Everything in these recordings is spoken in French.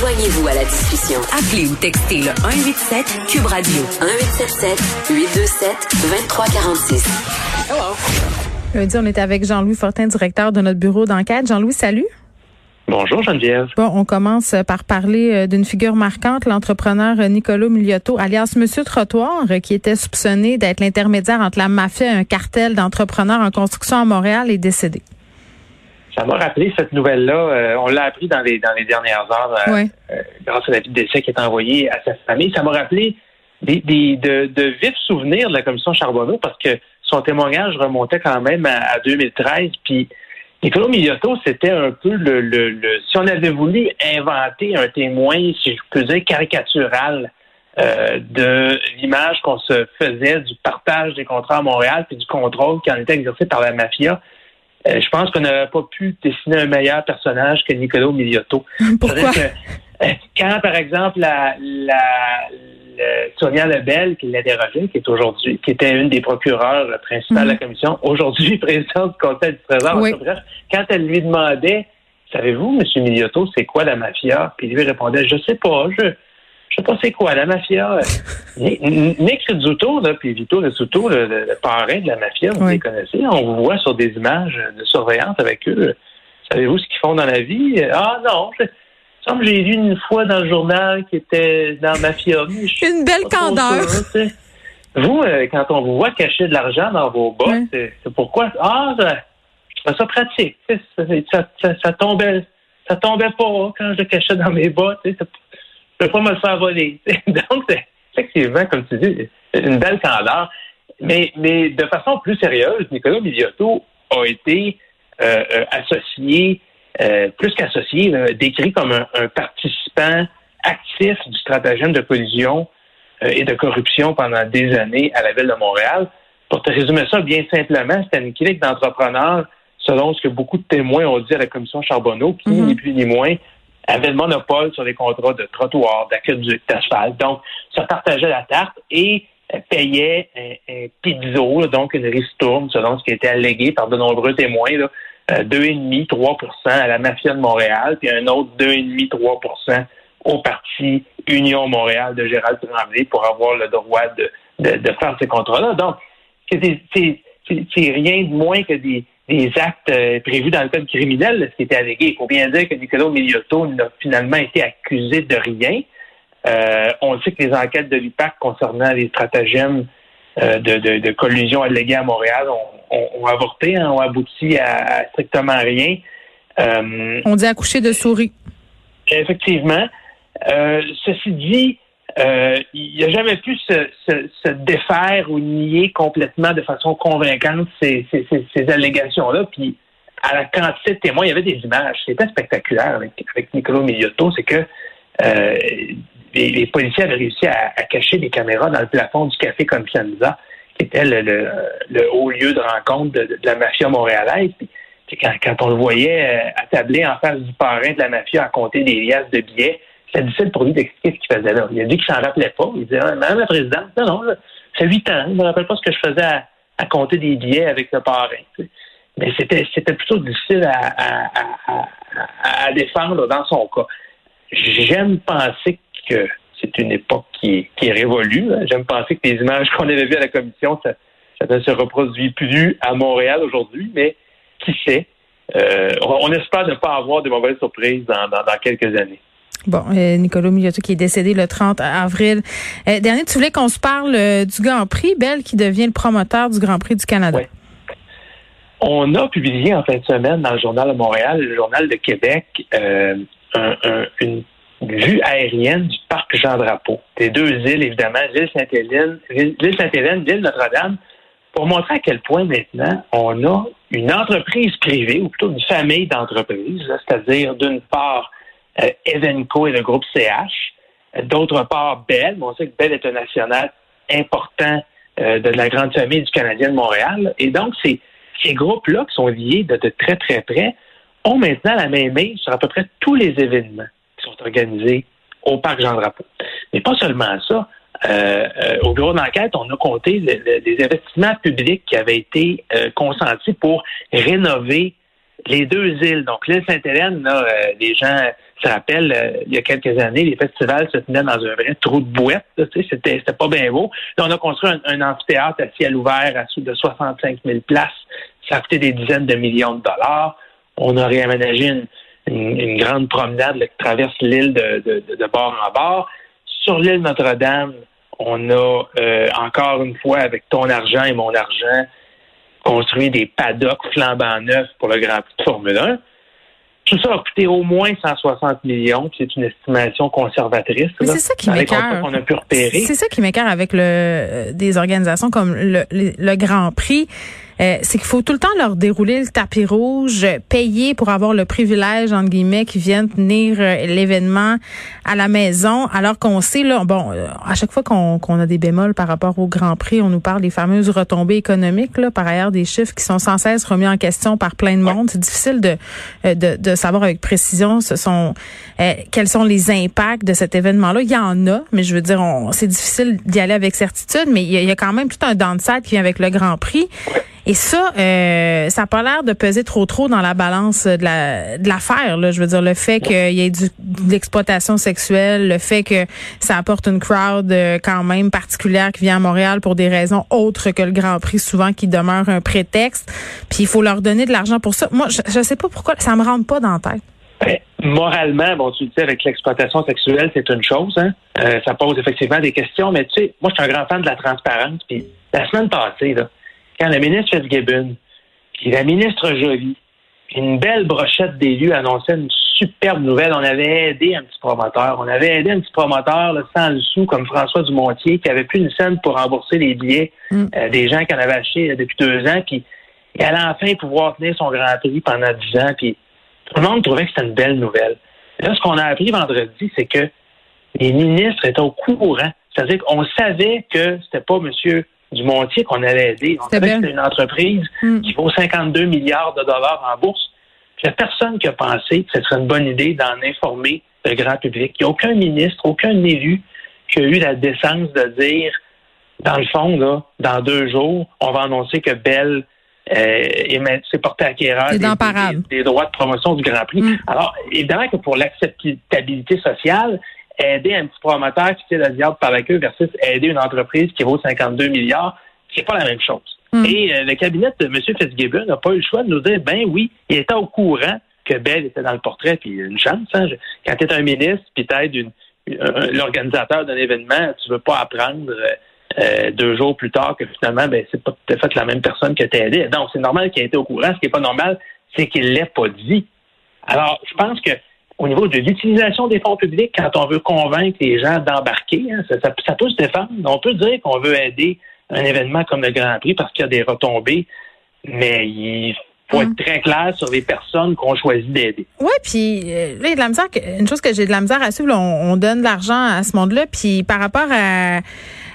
Joignez-vous à la discussion. Appelez ou textez le 187 Cube Radio 1877 827 2346. Hello. Lundi, on est avec Jean-Louis Fortin, directeur de notre bureau d'enquête. Jean-Louis, salut. Bonjour Geneviève. Bon, on commence par parler euh, d'une figure marquante, l'entrepreneur euh, Nicolo Miliotto, alias Monsieur Trottoir, euh, qui était soupçonné d'être l'intermédiaire entre la mafia et un cartel d'entrepreneurs en construction à Montréal, est décédé. Ça m'a rappelé cette nouvelle-là. on l'a appris dans les dans les dernières heures grâce à la vie de décès qui est envoyée à sa famille. Ça m'a rappelé des, des, de, de, vifs souvenirs de la commission Charbonneau parce que son témoignage remontait quand même à, à 2013. Puis Nicolas Miliotto, c'était un peu le, le, Si on avait voulu inventer un témoin, si je peux dire, caricatural euh, de l'image qu'on se faisait du partage des contrats à Montréal puis du contrôle qui en était exercé par la mafia, euh, je pense qu'on n'aurait pas pu dessiner un meilleur personnage que Nicolas Miliotto. Pourquoi? Euh, quand, par exemple, la, la, Sonia Lebel, qui l'interrogeait, qui est aujourd'hui, qui était une des procureurs principales de la mhm. commission, aujourd'hui présidente du Conseil du Trésor. quand elle lui demandait, savez-vous, M. Miliotto, c'est quoi la mafia? Puis lui répondait, je sais pas, je, je sais pas c'est quoi la mafia. Nick Rizzuto, là, puis Vito Rizzuto, le, le, parrain de la mafia, vous les connaissez, on vous voit sur des images de surveillance avec eux. Savez-vous ce qu'ils font dans la vie? Ah non, je, semble j'ai lu une fois dans le journal qui était dans Mafia. Une belle candeur. vous, euh, quand on vous voit cacher de l'argent dans vos bottes, c'est pourquoi? Ah, je trouve ça pratique. Ça, ça, ça, tombait, ça tombait pas quand je le cachais dans mes bottes. Je ne pas me le faire voler. Donc, c'est effectivement, comme tu dis, une belle candeur. Mais, mais de façon plus sérieuse, Nicolas Miliotto a été euh, euh, associé euh, plus qu'associé, décrit comme un, participant actif du stratagème de collusion euh, et de corruption pendant des années à la ville de Montréal. Pour te résumer ça bien simplement, c'était une clique d'entrepreneurs, selon ce que beaucoup de témoins ont dit à la commission Charbonneau, qui, mm-hmm. ni plus ni moins, avait le monopole sur les contrats de trottoirs, d'aqueduc, d'asphalte. Donc, ça partageait la tarte et euh, payait un, pizzo, donc une ristourne, selon ce qui était allégué par de nombreux témoins, là, 2,5-3% euh, à la mafia de Montréal, puis un autre 2,5-3% au parti Union Montréal de Gérald Tremblay pour avoir le droit de, de, faire ces contrats-là. Donc, c'est rien de moins que des, des actes euh, prévus dans le code criminel, ce qui était allégué. Il faut bien dire que Nicolas Miliotto n'a finalement été accusé de rien. Euh, on sait que les enquêtes de l'UPAC concernant les stratagèmes de, de, de, collusion alléguée à Montréal ont, ont, avorté, hein, ont abouti à, strictement rien. Euh, On dit accoucher de souris. Effectivement. Euh, ceci dit, euh, il n'a jamais pu se, défaire ou nier complètement de façon convaincante ces, allégations-là. Puis, à la quantité de témoins, il y avait des images. C'était spectaculaire avec, avec Nicolas Miliotto, c'est que les, policiers avaient réussi à, cacher des caméras dans le plafond du café Confianza était le, haut lieu de rencontre de, la mafia montréalaise. Puis, quand, on le voyait euh, attablé en face du parrain de la mafia à compter des liasses de billets, c'était difficile pour lui d'expliquer ce qu'il faisait là. Il a dit qu'il s'en rappelait pas. Il disait, Madame la présidente, non, non, c'est huit ans. Je me rappelle pas ce que je faisais à, compter des billets avec le parrain. Mais c'était, c'était plutôt difficile à, défendre dans son cas. J'aime penser que c'est une époque qui est, révolue. Hein. J'aime penser que les images qu'on avait vues à la commission, ça, ne se reproduit plus à Montréal aujourd'hui, mais qui sait? Euh, on, espère ne pas avoir de mauvaises surprises dans, quelques années. Bon, euh, Nicolas Miliotto qui est décédé le 30 avril. Euh, dernier, tu voulais qu'on se parle du Grand Prix, Belle, qui devient le promoteur du Grand Prix du Canada. On a publié en fin de semaine dans le Journal de Montréal, le Journal de Québec, une vue aérienne du parc Jean-Drapeau. Des deux îles, évidemment, l'île Sainte-Hélène, l'île Sainte-Hélène, l'île Notre-Dame, pour montrer à quel point maintenant on a une entreprise privée, ou plutôt une famille d'entreprises, c'est-à-dire d'une part euh, Evenco et le groupe CH, d'autre part Bell, on sait que Bell est un national important euh, de la grande famille du Canadien de Montréal, et donc ces, ces groupes-là qui sont liés de, très très près ont maintenant la même main sur à peu près tous les événements qui sont organisés au Parc Jean-Drapeau. Mais pas seulement ça, euh, euh, au bureau d'enquête, on a compté des investissements publics qui avaient été euh, consentis pour rénover les deux îles. Donc, l'île Sainte-Hélène, les gens se rappellent, il y a quelques années, les festivals se tenaient dans un vrai trou de bouette. C'était, c'était pas bien beau. Là, on a construit un, amphithéâtre à ciel ouvert à sous de 65 000 places. Ça a coûté des dizaines de millions de dollars. On a réaménagé une, grande promenade qui traverse l'île de, de, de bord en bord. Sur l'île Notre-Dame, on a euh, encore une fois, avec ton argent et mon argent, construit des paddocks flambant neufs pour le Grand Prix de Formule 1. Tout ça a coûté au moins 160 millions, c'est une estimation conservatrice. C'est ça qui m'écœure. C'est ça qui m'écœure avec le, euh, des organisations comme le Grand Prix. Euh, c'est qu'il faut tout le temps leur dérouler le tapis rouge, payer pour avoir le privilège, entre guillemets, qu'ils viennent tenir euh, l'événement à la maison, alors qu'on sait, là, bon, euh, à chaque fois qu'on a des bémols par rapport au Grand Prix, on nous parle des fameuses retombées économiques, là, par ailleurs des chiffres qui sont sans cesse remis en question par plein de monde. C'est difficile de, de, de, savoir avec précision ce sont quels sont les impacts de cet événement-là. Il y en a, mais je veux dire, c'est difficile d'y aller avec certitude, mais il y, a, il y a quand même tout un downside qui vient avec le Grand Prix. Et ça, euh, ça n'a pas l'air de peser trop trop dans la balance de la de l'affaire. Là. Je veux dire, le fait qu'il y ait du, de l'exploitation sexuelle, le fait que ça apporte une crowd euh, quand même particulière qui vient à Montréal pour des raisons autres que le Grand Prix, souvent qui demeure un prétexte. Puis il faut leur donner de l'argent pour ça. Moi, je, ne sais pas pourquoi, ça me rentre pas dans la tête. Ben, moralement, bon, tu le dis avec l'exploitation sexuelle, c'est une chose. Hein? Euh, ça pose effectivement des questions, mais tu sais, moi, je suis un grand fan de la transparence. Puis la semaine passée, là, quand la ministre Fitzgibbon, puis la ministre Joly, une belle brochette d'élus annonçait une superbe nouvelle. On avait aidé un petit promoteur. On avait aidé un petit promoteur là, sans le sou, comme François Dumontier, qui avait plus une scène pour rembourser les billets mm. euh, des gens qui en avaient acheté euh, depuis deux ans. Puis il allait enfin pouvoir tenir son Grand Prix pendant dix ans. Puis tout le monde trouvait que c'était une belle nouvelle. là, ce qu'on a appris vendredi, c'est que les ministres étaient au courant. C'est-à-dire qu'on savait que c'était pas Monsieur du Montier qu'on allait aider. On savait que c'était une entreprise hmm. qui vaut 52 milliards de dollars en bourse. Il n'y a personne qui a pensé que ce serait une bonne idée d'en informer le grand public. Il n'y a aucun ministre, aucun élu qui a eu la décence de dire, dans le fond, là, dans deux jours, on va annoncer que Bell euh, s'est porté acquéreur des, des, droits de promotion du Grand Prix. Hmm. Alors, évidemment que pour l'acceptabilité sociale, aider un petit promoteur qui tire le diable par la queue versus aider une entreprise qui vaut 52 milliards, c'est pas la même chose. Hmm. Et euh, le cabinet de M. Fitzgibbon n'a pas eu le choix de nous dire, ben oui, il était au courant que Bell était dans le portrait, puis une chance. Hein, quand tu es un ministre, puis tu l'organisateur d'un événement, tu veux pas apprendre euh, euh, deux jours plus tard que finalement, ben c'est pas tout à fait la même personne que t'as aidé. Donc, c'est normal qu'il ait été au courant. Ce qui est pas normal, c'est qu'il l'ait pas dit. Alors, je pense que au niveau de l'utilisation des fonds publics, quand on veut convaincre les gens d'embarquer, hein, ça, peut se défendre. On peut dire qu'on veut aider un événement comme le Grand Prix parce qu'il y a des retombées, mais il faut être hum. très clair sur les personnes qu'on choisit d'aider. Oui, puis euh, là, il y a de la misère. Une chose que j'ai de la misère à suivre, on, on donne de l'argent à ce monde-là, puis par rapport à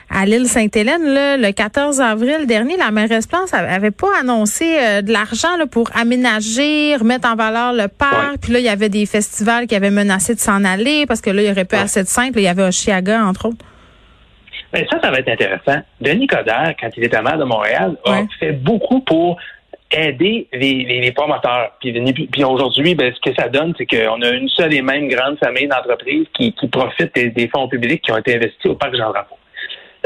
à l'île Sainte-Hélène, le 14 avril dernier, la mairesse Plante avait pas annoncé euh, de l'argent pour aménager, remettre en valeur le parc. Puis là, il y avait des festivals qui avaient menacé de s'en aller parce que là, il n'y aurait plus assez de simple. Il y avait Oshiaga, entre autres. Mais ça, ça va être intéressant. Denis Coderre, quand il était maire de Montréal, a fait beaucoup pour aider les, promoteurs. Puis, puis aujourd'hui, ben, ce que ça donne, c'est qu'on a une seule et même grande famille d'entreprises qui, profitent des, fonds publics qui ont été investis au parc Jean-Drapeau.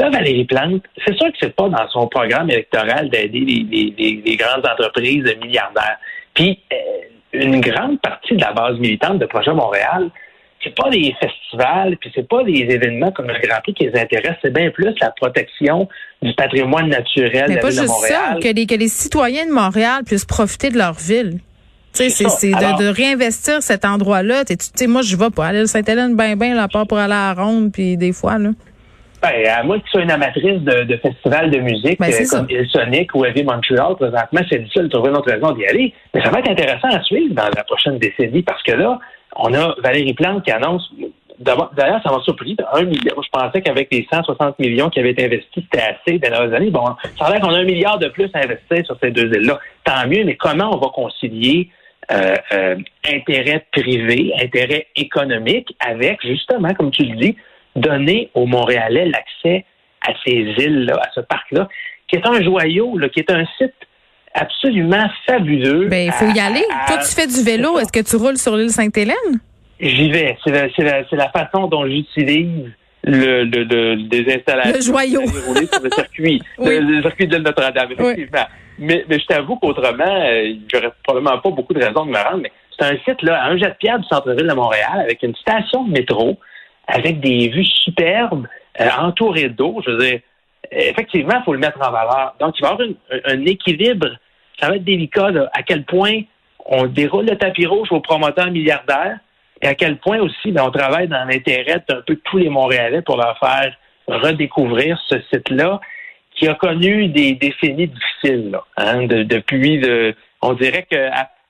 Là, Valérie Plante, c'est sûr que c'est pas dans son programme électoral d'aider les, grandes entreprises milliardaires. Puis, euh, une grande partie de la base militante de Projet Montréal, c'est pas des festivals, puis c'est pas des événements comme le Grand Prix qui les intéressent, c'est bien plus la protection du patrimoine naturel de la ville de Montréal. Ça, que les, que les citoyens de Montréal puissent profiter de leur ville. Tu sais, c'est de, réinvestir cet endroit-là. Tu sais, moi, je vais pas aller à Sainte-Hélène ben ben, là, part pour aller à la ronde, puis des fois, là. Ben, à moins que tu sois une amatrice de, de festivals de musique Ben, euh, comme Il Sonic ou Heavy Montreal, présentement, c'est difficile de trouver une autre raison d'y aller. Mais ça va être intéressant à suivre dans la prochaine décennie parce que là, on a Valérie Plante qui annonce. D'ailleurs, ça m'a surpris. Un milliard. Je pensais qu'avec les 160 millions qui avaient été investis, c'était assez dans les années. Bon, ça a l'air qu'on a un milliard de plus à investir sur ces deux îles-là. Tant mieux, mais comment on va concilier euh, euh, intérêt privé, intérêt économique avec, justement, comme tu le dis, donner aux Montréalais l'accès à ces îles-là, à ce parc-là, qui est un joyau, là, qui est un site absolument fabuleux. Ben, il faut y aller. à- Toi, tu fais du vélo. Est-ce que tu roules sur l'île Sainte-Hélène? J'y vais. C'est la, façon dont j'utilise le, le, le- des installations. Le joyau. rouler sur le circuit. Oui. le, le circuit de Notre-Dame, effectivement. Mais, mais je t'avoue qu'autrement, euh, j'aurais probablement pas beaucoup de raisons de me rendre, mais c'est un site, là, à un jet de pierre du centre-ville de Montréal, avec une station de métro, avec des vues superbes, euh, entourées d'eau. Je veux dire, effectivement, il faut le mettre en valeur. Donc, il va y avoir une- un, équilibre. Ça va être délicat, là, à quel point on déroule le tapis rouge aux promoteurs milliardaires et à quel point aussi ben, on travaille dans l'intérêt d'un peu tous les Montréalais pour leur faire redécouvrir ce site-là qui a connu des décennies difficiles. Là, hein, de- depuis, de, on dirait que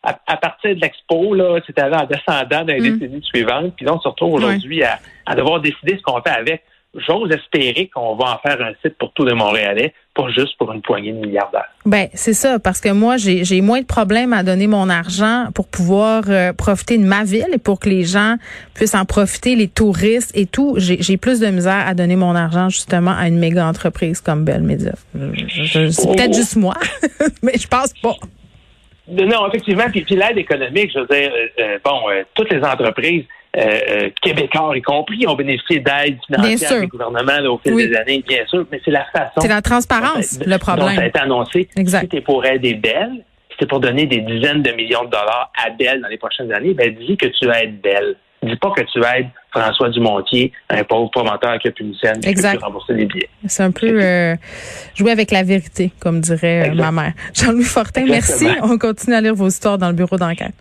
à- à partir de l'expo, là, c'est allé en descendant dans les Mm. décennies suivantes. Puis là, on se retrouve aujourd'hui à, à devoir décider ce qu'on fait avec. J'ose espérer qu'on va en faire un site pour tous les Montréalais, pas juste pour une poignée de milliardaires. Ben c'est ça, parce que moi j'ai moins de problèmes à donner mon argent pour pouvoir euh, profiter de ma ville et pour que les gens puissent en profiter, les touristes et tout. J'ai plus de misère à donner mon argent justement à une méga entreprise comme Bell Media. C'est Oh. peut-être juste moi, mais je pense pas. Non, effectivement, puis, puis l'aide économique, je veux dire, euh, euh, bon, euh, toutes les entreprises, euh, québécois y compris, ont bénéficié financières sûr. du gouvernement là, au fil Oui. des années, bien sûr, mais c'est la façon. C'est la transparence, dont- le dont ça a problème. été annoncé. Exact. T'es pour aider Belle, si t'es pour donner des dizaines de millions de dollars à Belle dans les prochaines années, ben dis que tu aides Belle. Dis pas que tu aides François Dumontier, un pauvre promoteur qui a plus une scène, qui Exact. peut rembourser les billets. C'est un peu euh, jouer avec la vérité, comme dirait euh, ma mère. Jean-Louis Fortin, merci. On continue à lire vos histoires dans le bureau d'enquête.